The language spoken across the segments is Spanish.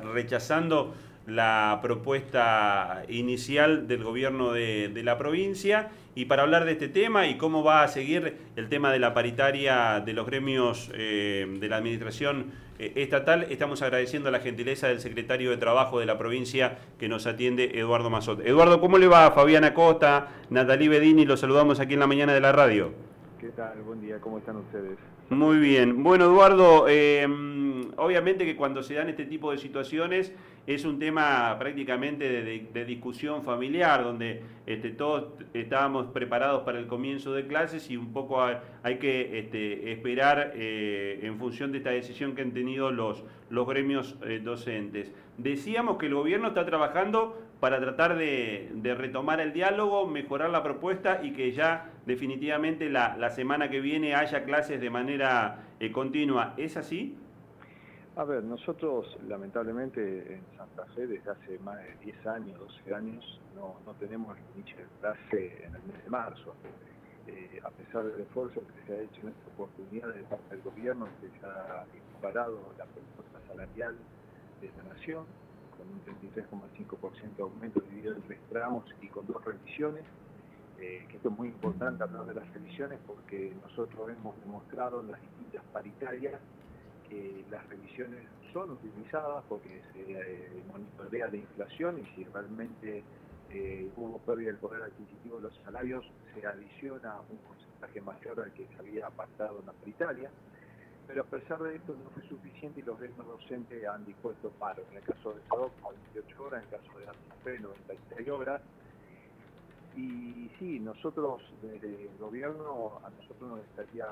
rechazando la propuesta inicial del gobierno de, la provincia. Y para hablar de este tema y cómo va a seguir el tema de la paritaria de los gremios eh, de la administración eh, estatal, estamos agradeciendo la gentileza del secretario de Trabajo de la provincia que nos atiende, Eduardo Mazot. Eduardo, ¿cómo le va? Fabiana Costa, Natalie Bedini, los saludamos aquí en la mañana de la radio. ¿Qué tal? Buen día, ¿cómo están ustedes? Muy bien. Bueno, Eduardo, eh, obviamente que cuando se dan este tipo de situaciones es un tema prácticamente de, discusión familiar, donde este, todos estábamos preparados para el comienzo de clases y un poco hay, que este, esperar eh, en función de esta decisión que han tenido los, los gremios eh, docentes. Decíamos que el gobierno está trabajando para tratar de, retomar el diálogo, mejorar la propuesta y que ya definitivamente la, semana que viene haya clases de manera eh, continua. ¿Es así? A ver, nosotros lamentablemente en Santa Fe desde hace más de 10 años, 12 años, no, tenemos el inicio de clase en el mes de marzo. Eh, a pesar del esfuerzo que se ha hecho en esta oportunidad de parte del gobierno, que se ha equiparado la propuesta salarial de la Nación, con un 33,5% de aumento dividido en tres tramos y con dos revisiones, que esto es muy importante hablar de las revisiones porque nosotros hemos demostrado en las distintas paritarias las revisiones son utilizadas porque se eh, monitorea la inflación y si realmente eh, hubo pérdida del poder adquisitivo de los salarios, se adiciona un porcentaje mayor al que se había pactado en la paritaria. Pero a pesar de esto no fue suficiente y los gremios docentes han dispuesto paro. En el caso de SADOC, 28 horas, en el caso de ANTIPE, 96 horas. Y sí, nosotros desde el gobierno, a nosotros nos estaría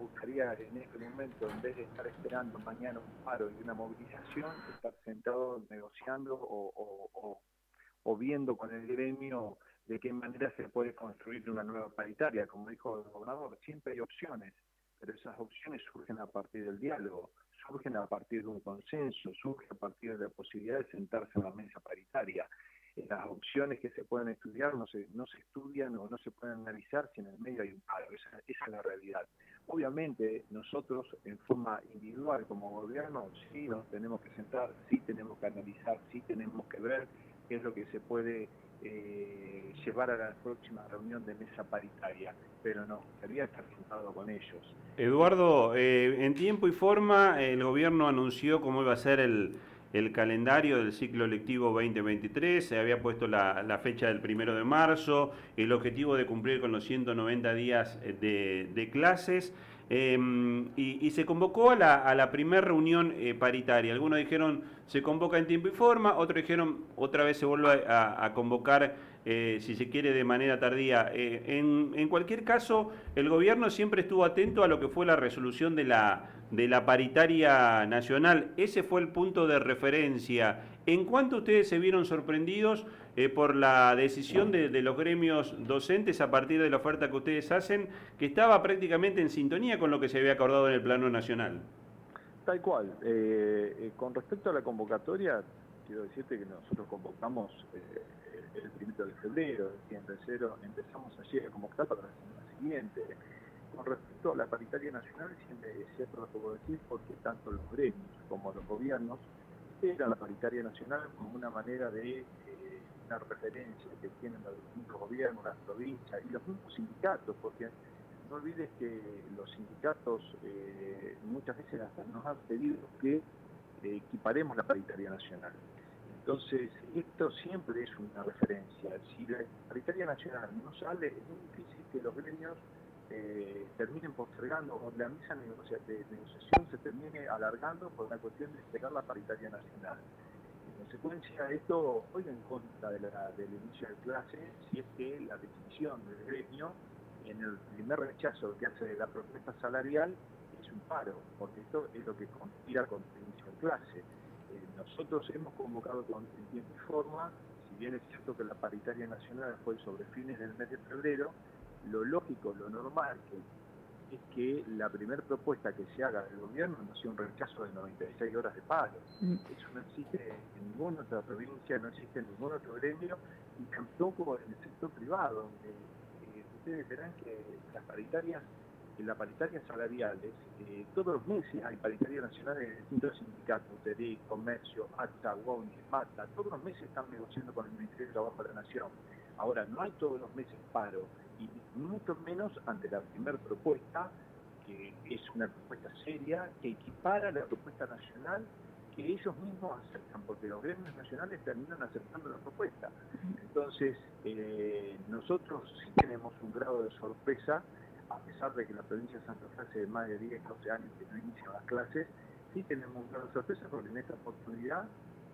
gustaría en este momento, en vez de estar esperando mañana un paro y una movilización, estar sentado negociando o, viendo con el gremio de qué manera se puede construir una nueva paritaria. Como dijo el gobernador, siempre hay opciones, pero esas opciones surgen a partir del diálogo, surgen a partir de un consenso, surgen a partir de la posibilidad de sentarse en la mesa paritaria las opciones que se pueden estudiar no se, no se estudian o no se pueden analizar si en el medio hay un paro. Esa, esa es la realidad. Obviamente nosotros en forma individual como gobierno sí nos tenemos que sentar, sí tenemos que analizar, sí tenemos que ver qué es lo que se puede eh, llevar a la próxima reunión de mesa paritaria, pero no, quería estar sentado con ellos. Eduardo, eh, en tiempo y forma el gobierno anunció cómo iba a ser el el calendario del ciclo lectivo 2023, se había puesto la, fecha del primero de marzo, el objetivo de cumplir con los 190 días eh, de, clases. Em, y, se convocó a la, a primera reunión eh, paritaria. Algunos dijeron se convoca en tiempo y forma, otros dijeron otra vez se vuelve a, convocar, eh, si se quiere, de manera tardía. en, en, cualquier caso, el gobierno siempre estuvo atento a lo que fue la resolución de la, de la paritaria nacional. Ese fue el punto de referencia. ¿En cuánto ustedes se vieron sorprendidos eh, por la decisión de, los gremios docentes a partir de la oferta que ustedes hacen, que estaba prácticamente en sintonía con lo que se había acordado en el plano nacional? Tal cual. Eh, eh, con respecto a la convocatoria, quiero decirte que nosotros convocamos el primero de febrero, el cero, empezamos ayer a convocar para la semana siguiente con respecto a la paritaria nacional, siempre cierto lo puedo decir, porque tanto los gremios como los gobiernos eran la paritaria nacional como una manera de eh, una referencia que tienen los distintos gobiernos, las provincias y los mismos sindicatos, porque no olvides que los sindicatos eh, muchas veces nos han pedido que eh, equiparemos la paritaria nacional. Entonces, esto siempre es una referencia. Si la paritaria nacional no sale, es muy difícil que los gremios eh, terminen postergando o la mesa de negociación se termine alargando por la cuestión de esperar la paritaria nacional. En consecuencia, esto juega en contra del inicio de clase si es que la decisión del gremio en el primer rechazo que hace de la propuesta salarial es un paro, porque esto es lo que conspira con el inicio de clase. Eh, nosotros hemos convocado con tiempo y forma, si bien es cierto que la paritaria nacional fue sobre fines del mes de febrero, lo lógico, lo normal que, es que la primera propuesta que se haga del gobierno no sea un rechazo de 96 horas de paro. Mm. Eso no existe en ninguna otra provincia, no existe en ningún otro gremio y tampoco en el sector privado, donde eh, ustedes verán que las paritarias en la paritaria salariales, eh, todos los meses hay paritaria nacional en distintos sindicatos, TEDI, Comercio, ATA, WONI, MATA, todos los meses están negociando con el Ministerio de Trabajo de la Nación. Ahora, no hay todos los meses paro, y mucho menos ante la primera propuesta, que es una propuesta seria, que equipara la propuesta nacional que ellos mismos aceptan, porque los gremios nacionales terminan aceptando la propuesta. Entonces, eh, nosotros sí tenemos un grado de sorpresa a pesar de que la provincia de Santa Fe hace más de 10, 12 años que no inician las clases, sí tenemos una sorpresa porque en esta oportunidad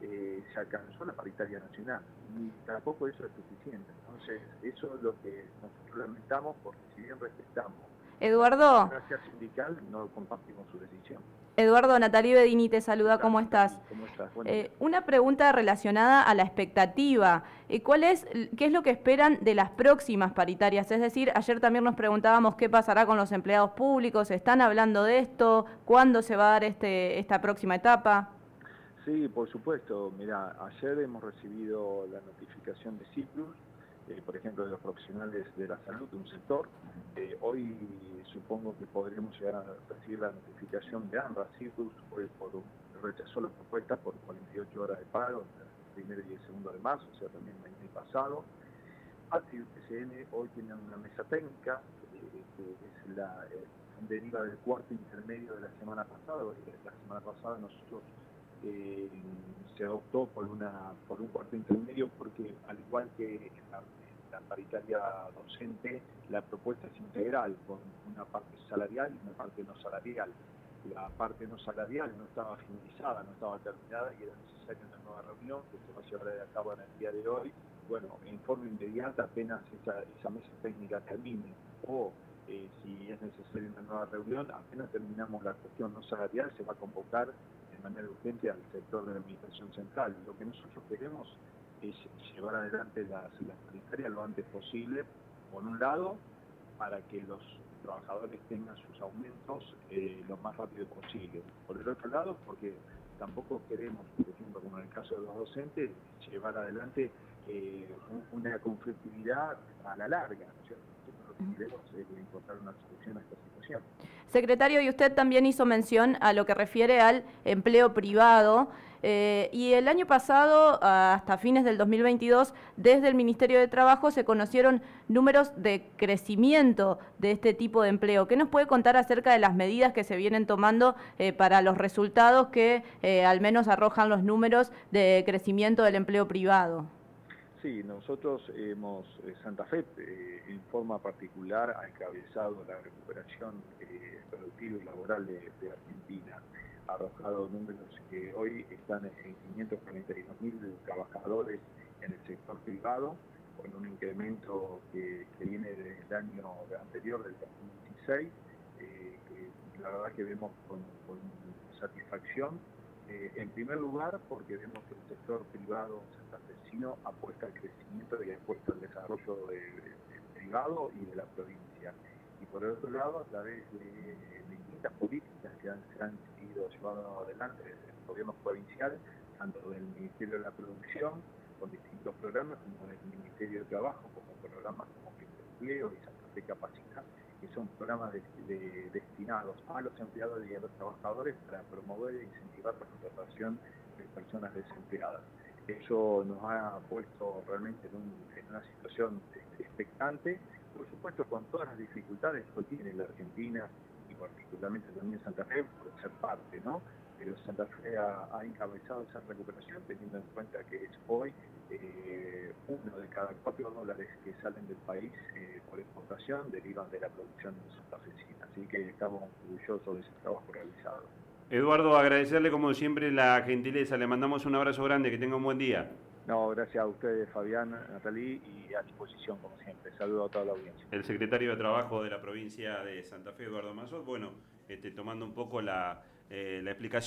eh, se alcanzó la paritaria nacional y tampoco eso es suficiente. Entonces, eso es lo que nosotros lamentamos porque si bien respetamos Eduardo. la sindical, no compartimos su decisión. Eduardo, Natalie Bedini te saluda, ¿cómo estás? ¿Cómo estás? Eh, una pregunta relacionada a la expectativa. Eh, ¿Cuál es, ¿Qué es lo que esperan de las próximas paritarias? Es decir, ayer también nos preguntábamos qué pasará con los empleados públicos. ¿Están hablando de esto? ¿Cuándo se va a dar este, esta próxima etapa? Sí, por supuesto. Mira, ayer hemos recibido la notificación de Ciprus eh, por ejemplo, de los profesionales de la salud de un sector. Eh, hoy supongo que podremos llegar a recibir la notificación de ANRA, Circus, por, por, rechazó la propuesta por 48 horas de pago, el primero y el segundo de marzo, o sea, también el año pasado. ATI y hoy tienen una mesa técnica, eh, es la deriva del cuarto intermedio de la semana pasada. La semana pasada nosotros se adoptó por, una, por un cuarto intermedio porque al igual que la, la, paritaria docente, la propuesta es integral, con una parte salarial y una parte no salarial. La parte no salarial no estaba finalizada, no estaba terminada y era necesaria una nueva reunión que se va a llevar a cabo en el día de hoy. Bueno, en forma inmediata apenas esa, esa mesa técnica termine o eh, si es necesaria una nueva reunión, apenas terminamos la cuestión no salarial, se va a convocar manera urgente al sector de la administración central. Lo que nosotros queremos es llevar adelante las, las lo antes posible, por un lado, para que los trabajadores tengan sus aumentos eh, lo más rápido posible. Por el otro lado, porque tampoco queremos, por ejemplo, como en el caso de los docentes, llevar adelante eh, una conflictividad a la larga. Nosotros lo que queremos es encontrar una solución a esta. Secretario, y usted también hizo mención a lo que refiere al empleo privado. Eh, y el año pasado, hasta fines del 2022, desde el Ministerio de Trabajo se conocieron números de crecimiento de este tipo de empleo. ¿Qué nos puede contar acerca de las medidas que se vienen tomando eh, para los resultados que eh, al menos arrojan los números de crecimiento del empleo privado? Sí, nosotros hemos, Santa Fe en forma particular ha encabezado la recuperación productiva y laboral de, Argentina ha arrojado números que hoy están en 542 mil trabajadores en el sector privado, con un incremento que, viene del año anterior, del 2016, eh, que la verdad que vemos con, satisfacción. Eh, en primer lugar, porque vemos que el sector privado santafesino apuesta al crecimiento y apuesta al desarrollo del privado y de la provincia. Y por el otro lado, a través de, distintas políticas que han, se han llevado adelante desde el gobierno provincial, tanto del Ministerio de la Producción, con distintos programas, como del Ministerio de Trabajo, como programas como Empleo y Santa Fe Capacita, que son programas destinados a los empleados y a los trabajadores para promover e incentivar la contratación de personas desempleadas. Eso nos ha puesto realmente en, una situación expectante, por supuesto con todas las dificultades que tiene la Argentina particularmente también Santa Fe, por ser parte, ¿no? Pero Santa Fe ha, encabezado esa recuperación teniendo en cuenta que es hoy eh, uno de cada cuatro dólares que salen del país eh, por exportación derivan de la producción de Santa Fecina. Así que estamos orgullosos de ese trabajo realizado. Eduardo, agradecerle como siempre la gentileza, le mandamos un abrazo grande, que tenga un buen día. No, gracias a ustedes, Fabián, Natalí, y a disposición, como siempre. Saludo a toda la audiencia. El secretario de Trabajo de la provincia de Santa Fe, Eduardo Mazot, bueno, este, tomando un poco la, eh, la explicación.